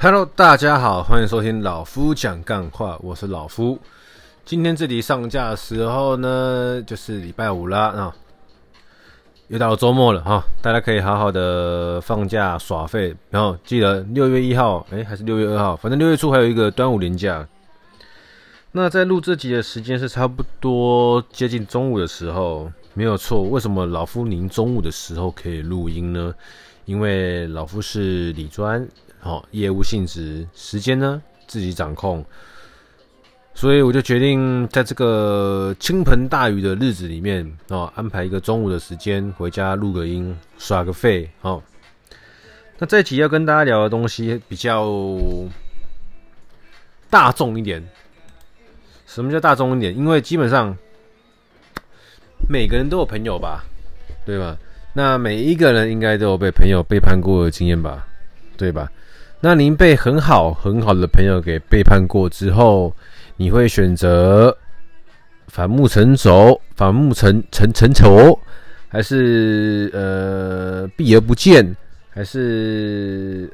Hello，大家好，欢迎收听老夫讲干话，我是老夫。今天这里上架的时候呢，就是礼拜五啦，啊，又到周末了哈，大家可以好好的放假耍废，然后记得六月一号，哎，还是六月二号，反正六月初还有一个端午连假。那在录这集的时间是差不多接近中午的时候，没有错。为什么老夫您中午的时候可以录音呢？因为老夫是理专。好，业务性质，时间呢自己掌控，所以我就决定在这个倾盆大雨的日子里面，哦，安排一个中午的时间回家录个音，耍个废。哦，那这一集要跟大家聊的东西比较大众一点。什么叫大众一点？因为基本上每个人都有朋友吧，对吧？那每一个人应该都有被朋友背叛过的经验吧，对吧？那您被很好很好的朋友给背叛过之后，你会选择反目成仇、反目成成成仇，还是呃避而不见，还是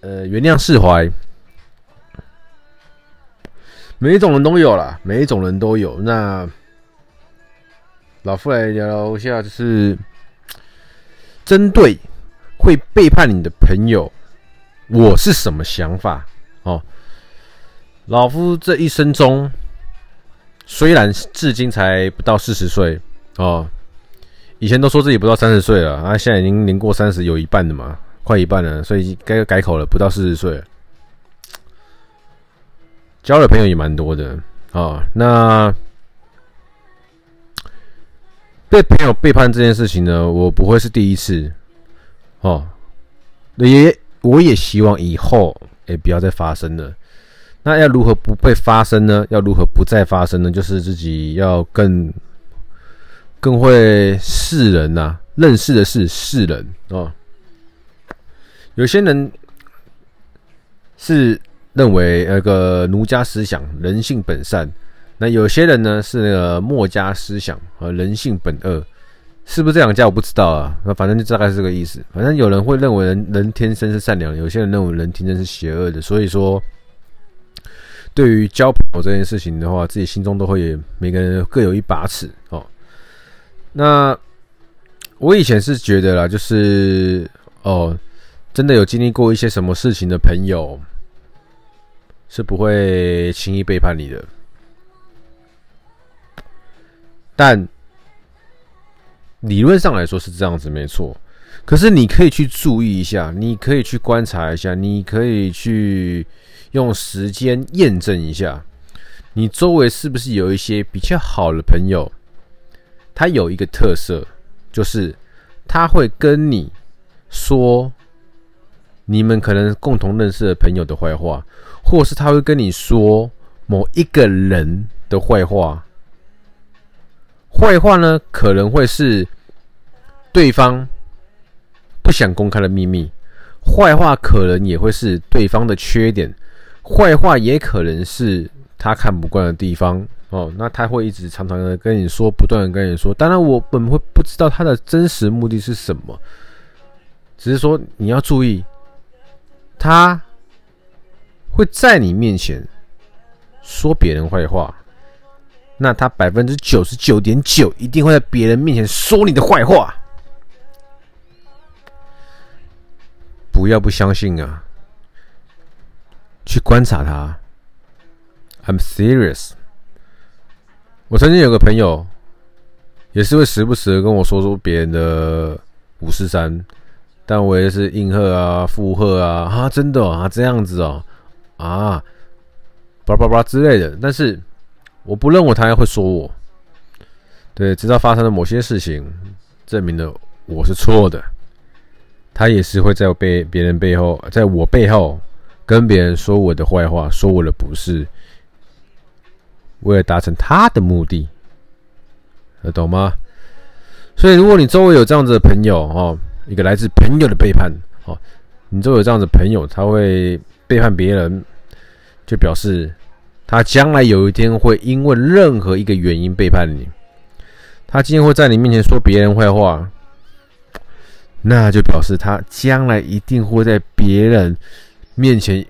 呃原谅释怀？每一种人都有啦，每一种人都有。那老夫来聊聊一下，就是针对会背叛你的朋友。我是什么想法？哦，老夫这一生中，虽然至今才不到四十岁哦，以前都说自己不到三十岁了啊，现在已经年过三十有一半了嘛，快一半了，所以该改口了，不到四十岁。交的朋友也蛮多的哦，那被朋友背叛这件事情呢，我不会是第一次哦，也。我也希望以后也不要再发生了。那要如何不被发生呢？要如何不再发生呢？就是自己要更更会识人呐、啊，认识的是识人哦。有些人是认为那个儒家思想，人性本善；那有些人呢是那个墨家思想，和人性本恶。是不是这两家我不知道啊，那反正就大概是这个意思。反正有人会认为人人天生是善良，有些人认为人天生是邪恶的。所以说，对于交朋友这件事情的话，自己心中都会每个人各有一把尺哦。那我以前是觉得啦，就是哦，真的有经历过一些什么事情的朋友，是不会轻易背叛你的，但。理论上来说是这样子，没错。可是你可以去注意一下，你可以去观察一下，你可以去用时间验证一下，你周围是不是有一些比较好的朋友？他有一个特色，就是他会跟你说你们可能共同认识的朋友的坏话，或是他会跟你说某一个人的坏话。坏话呢，可能会是对方不想公开的秘密；坏话可能也会是对方的缺点；坏话也可能是他看不惯的地方。哦，那他会一直常常的跟你说，不断的跟你说。当然，我本会不知道他的真实目的是什么，只是说你要注意，他会在你面前说别人坏话。那他百分之九十九点九一定会在别人面前说你的坏话，不要不相信啊！去观察他，I'm serious。我曾经有个朋友，也是会时不时的跟我说说别人的五四三，但我也是应和啊、附和啊，啊，真的啊，这样子哦，啊，叭叭叭之类的，但是。我不认为他还会说我，对，直到发生了某些事情，证明了我是错的。他也是会在我背别人背后，在我背后跟别人说我的坏话，说我的不是，为了达成他的目的，懂吗？所以，如果你周围有这样子的朋友哦，一个来自朋友的背叛哦，你周围有这样子朋友，他会背叛别人，就表示。他将来有一天会因为任何一个原因背叛你，他今天会在你面前说别人坏话，那就表示他将来一定会在别人面前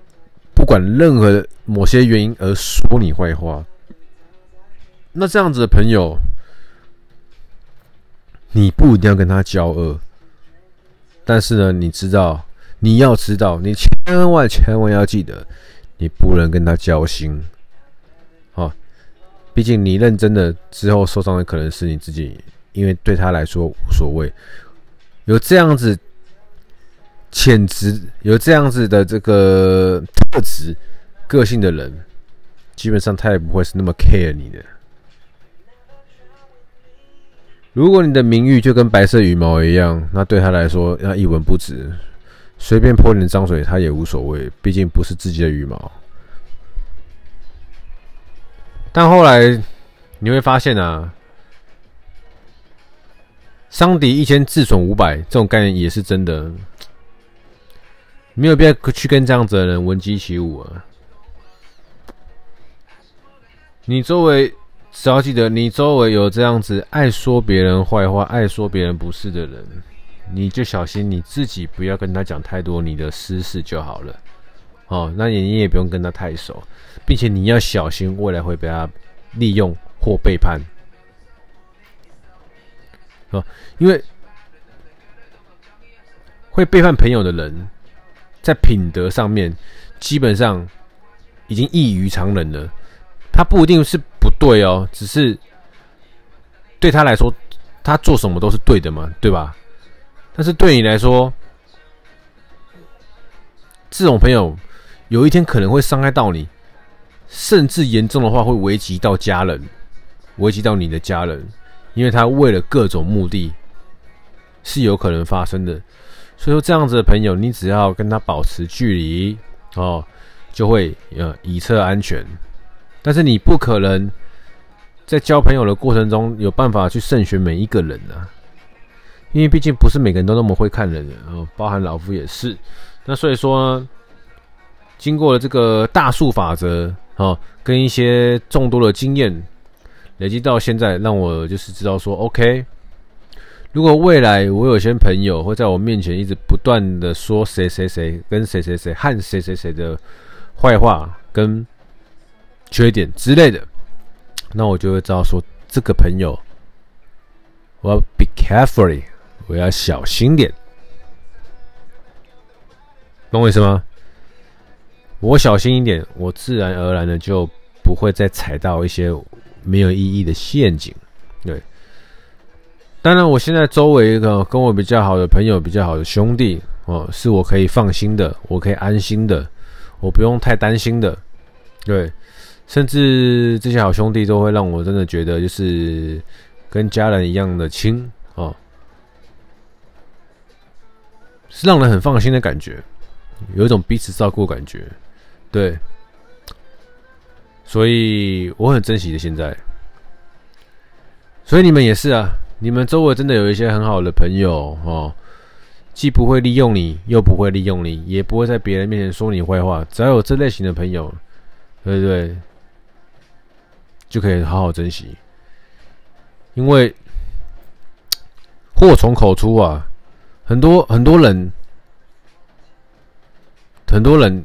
不管任何某些原因而说你坏话，那这样子的朋友，你不一定要跟他交恶，但是呢，你知道，你要知道，你千万千万要记得，你不能跟他交心。毕竟你认真的之后受伤的可能是你自己，因为对他来说无所谓。有这样子潜质，有这样子的这个特质、个性的人，基本上他也不会是那么 care 你的。如果你的名誉就跟白色羽毛一样，那对他来说那一文不值，随便泼点脏水他也无所谓，毕竟不是自己的羽毛。但后来你会发现啊，伤敌一千，自损五百，这种概念也是真的，没有必要去跟这样子的人闻鸡起舞啊！你周围只要记得，你周围有这样子爱说别人坏话、爱说别人不是的人，你就小心你自己不要跟他讲太多你的私事就好了。哦，那你你也不用跟他太熟。并且你要小心，未来会被他利用或背叛，啊，因为会背叛朋友的人，在品德上面基本上已经异于常人了。他不一定是不对哦，只是对他来说，他做什么都是对的嘛，对吧？但是对你来说，这种朋友有一天可能会伤害到你。甚至严重的话会危及到家人，危及到你的家人，因为他为了各种目的，是有可能发生的。所以说这样子的朋友，你只要跟他保持距离哦，就会呃以策安全。但是你不可能在交朋友的过程中有办法去慎选每一个人啊，因为毕竟不是每个人都那么会看人的哦，包含老夫也是。那所以说，经过了这个大数法则。好，跟一些众多的经验累积到现在，让我就是知道说，OK，如果未来我有些朋友会在我面前一直不断的说谁谁谁跟谁谁谁和谁谁谁的坏话跟缺点之类的，那我就会知道说，这个朋友我要 be careful，我要小心点，懂我意思吗？我小心一点，我自然而然的就不会再踩到一些没有意义的陷阱。对，当然，我现在周围一个跟我比较好的朋友、比较好的兄弟哦，是我可以放心的，我可以安心的，我不用太担心的。对，甚至这些好兄弟都会让我真的觉得就是跟家人一样的亲哦，是让人很放心的感觉，有一种彼此照顾感觉。对，所以我很珍惜的现在，所以你们也是啊，你们周围真的有一些很好的朋友哦，既不会利用你，又不会利用你，也不会在别人面前说你坏话。只要有这类型的朋友，对对？就可以好好珍惜，因为祸从口出啊，很多很多人，很多人。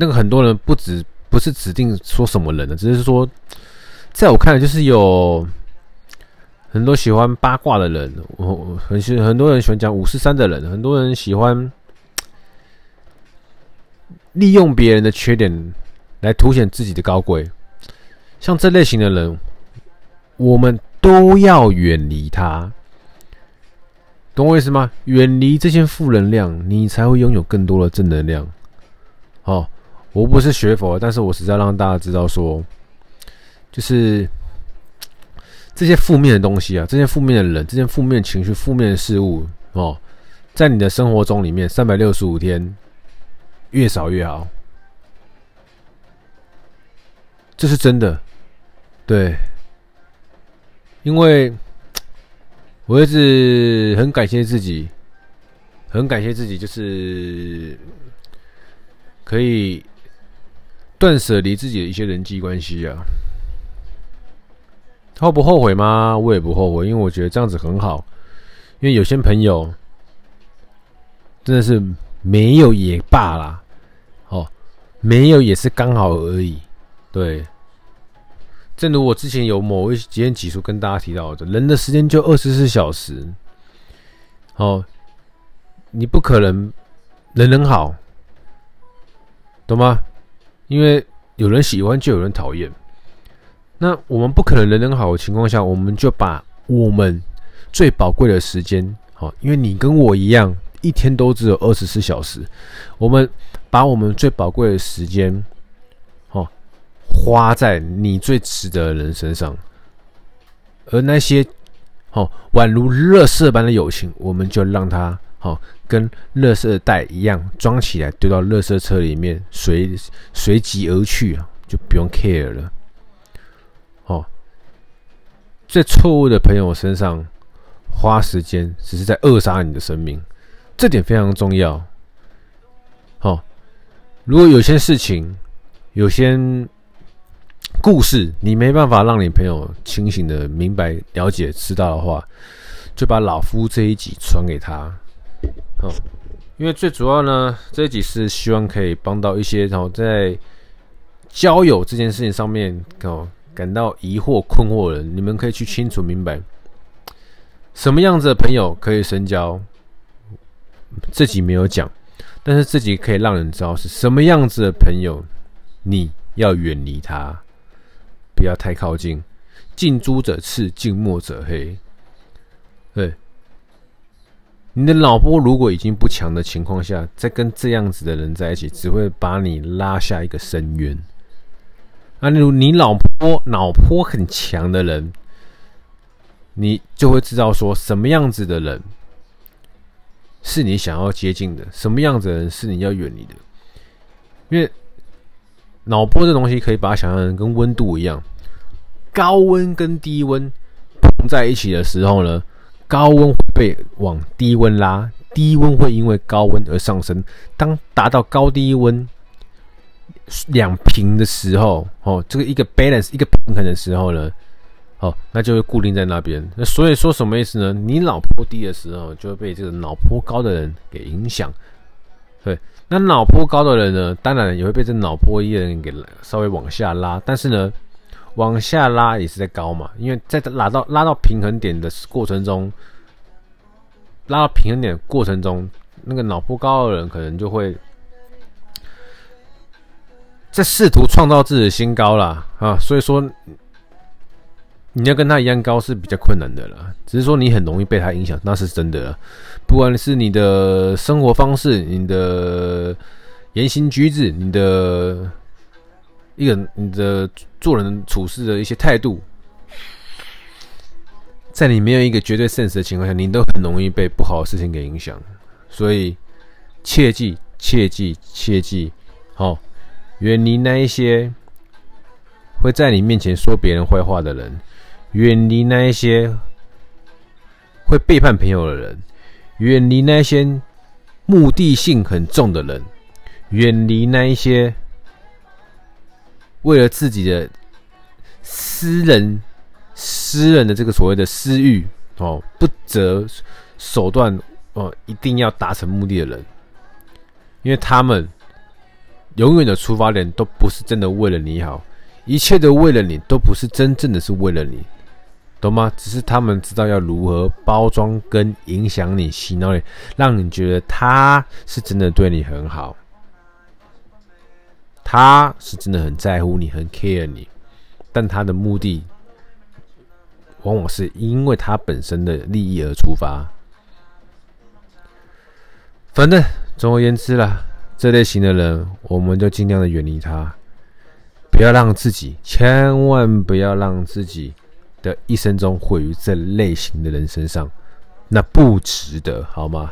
那个很多人不止不是指定说什么人的，只是说，在我看来，就是有很多喜欢八卦的人，我很喜很多人喜欢讲五四三的人，很多人喜欢利用别人的缺点来凸显自己的高贵。像这类型的人，我们都要远离他，懂我意思吗？远离这些负能量，你才会拥有更多的正能量。哦。我不是学佛，但是我实在让大家知道说，就是这些负面的东西啊，这些负面的人，这些负面情绪、负面的事物哦，在你的生活中里面，三百六十五天越少越好，这是真的，对，因为我一直很感谢自己，很感谢自己，就是可以。断舍离自己的一些人际关系啊，后不后悔吗？我也不后悔，因为我觉得这样子很好。因为有些朋友真的是没有也罢啦，哦，没有也是刚好而已。对，正如我之前有某一几天几处跟大家提到的，人的时间就二十四小时，哦，你不可能人人好，懂吗？因为有人喜欢就有人讨厌，那我们不可能人人好的情况下，我们就把我们最宝贵的时间，好，因为你跟我一样，一天都只有二十四小时，我们把我们最宝贵的时间，好，花在你最值得的人身上，而那些，好，宛如垃圾般的友情，我们就让它。好，跟垃圾袋一样装起来，丢到垃圾车里面，随随即而去啊，就不用 care 了。哦，在错误的朋友身上花时间，只是在扼杀你的生命，这点非常重要。好，如果有些事情、有些故事，你没办法让你朋友清醒的明白、了解、知道的话，就把老夫这一集传给他。哦，因为最主要呢，这一集是希望可以帮到一些然后在交友这件事情上面哦感到疑惑困惑的人，你们可以去清楚明白什么样子的朋友可以深交。这集没有讲，但是这集可以让人知道是什么样子的朋友，你要远离他，不要太靠近。近朱者赤，近墨者黑。对。你的脑波如果已经不强的情况下，再跟这样子的人在一起，只会把你拉下一个深渊。啊，例如你脑波脑波很强的人，你就会知道说什么样子的人是你想要接近的，什么样子的人是你要远离的。因为脑波这东西可以把想象成跟温度一样，高温跟低温碰在一起的时候呢，高温会被往低温拉，低温会因为高温而上升。当达到高低温两平的时候，哦，这个一个 balance 一个平衡的时候呢，哦，那就会固定在那边。那所以说什么意思呢？你脑波低的时候，就会被这个脑波高的人给影响。对，那脑波高的人呢，当然也会被这脑波低的人给稍微往下拉，但是呢。往下拉也是在高嘛，因为在拉到拉到平衡点的过程中，拉到平衡点的过程中，那个脑波高的人可能就会在试图创造自己的新高啦。啊，所以说你要跟他一样高是比较困难的啦，只是说你很容易被他影响，那是真的。不管是你的生活方式、你的言行举止、你的。一个你的做人处事的一些态度，在你没有一个绝对慎识的情况下，你都很容易被不好的事情给影响。所以切记，切记，切记，好，远离那一些会在你面前说别人坏话的人，远离那一些会背叛朋友的人，远离那些目的性很重的人，远离那一些。为了自己的私人、私人的这个所谓的私欲哦，不择手段哦，一定要达成目的的人，因为他们永远的出发点都不是真的为了你好，一切都为了你，都不是真正的是为了你，懂吗？只是他们知道要如何包装跟影响你、洗脑你，让你觉得他是真的对你很好。他是真的很在乎你，很 care 你，但他的目的往往是因为他本身的利益而出发。反正总而言之啦，这类型的人，我们就尽量的远离他，不要让自己，千万不要让自己的一生中毁于这类型的人身上，那不值得，好吗？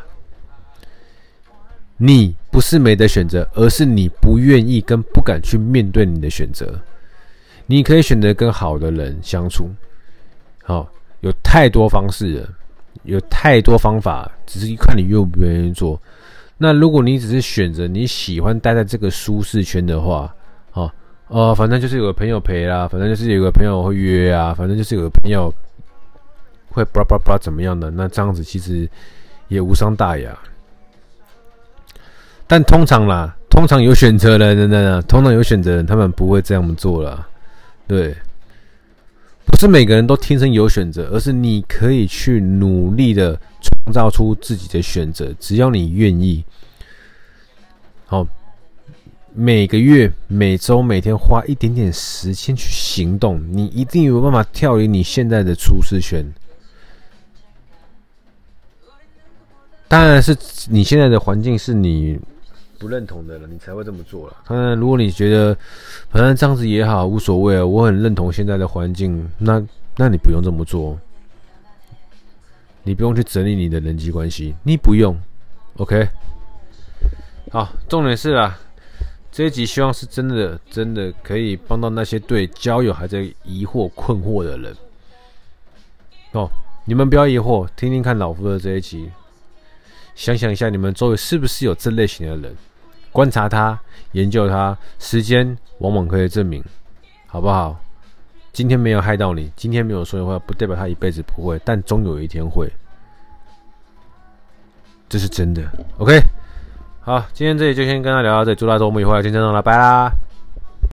你不是没得选择，而是你不愿意跟不敢去面对你的选择。你可以选择跟好的人相处，好，有太多方式了，有太多方法，只是一看你愿不愿意做。那如果你只是选择你喜欢待在这个舒适圈的话，哦哦，反正就是有个朋友陪啦，反正就是有个朋友会约啊，反正就是有个朋友会叭叭叭怎么样的，那这样子其实也无伤大雅。但通常啦，通常有选择的人呢，通常有选择的人，他们不会这样做了。对，不是每个人都天生有选择，而是你可以去努力的创造出自己的选择，只要你愿意。好，每个月、每周、每天花一点点时间去行动，你一定有办法跳离你现在的舒适圈。当然是你现在的环境是你不认同的了，你才会这么做了。当然，如果你觉得反正这样子也好，无所谓啊，我很认同现在的环境，那那你不用这么做，你不用去整理你的人际关系，你不用，OK。好，重点是啊，这一集希望是真的，真的可以帮到那些对交友还在疑惑、困惑的人。哦，你们不要疑惑，听听看老夫的这一集。想想一下，你们周围是不是有这类型的人？观察他，研究他，时间往往可以证明，好不好？今天没有害到你，今天没有说的话，不代表他一辈子不会，但终有一天会，这是真的。OK，好，今天这里就先跟他聊到这里，祝大家周末愉快，今天就到了，拜啦。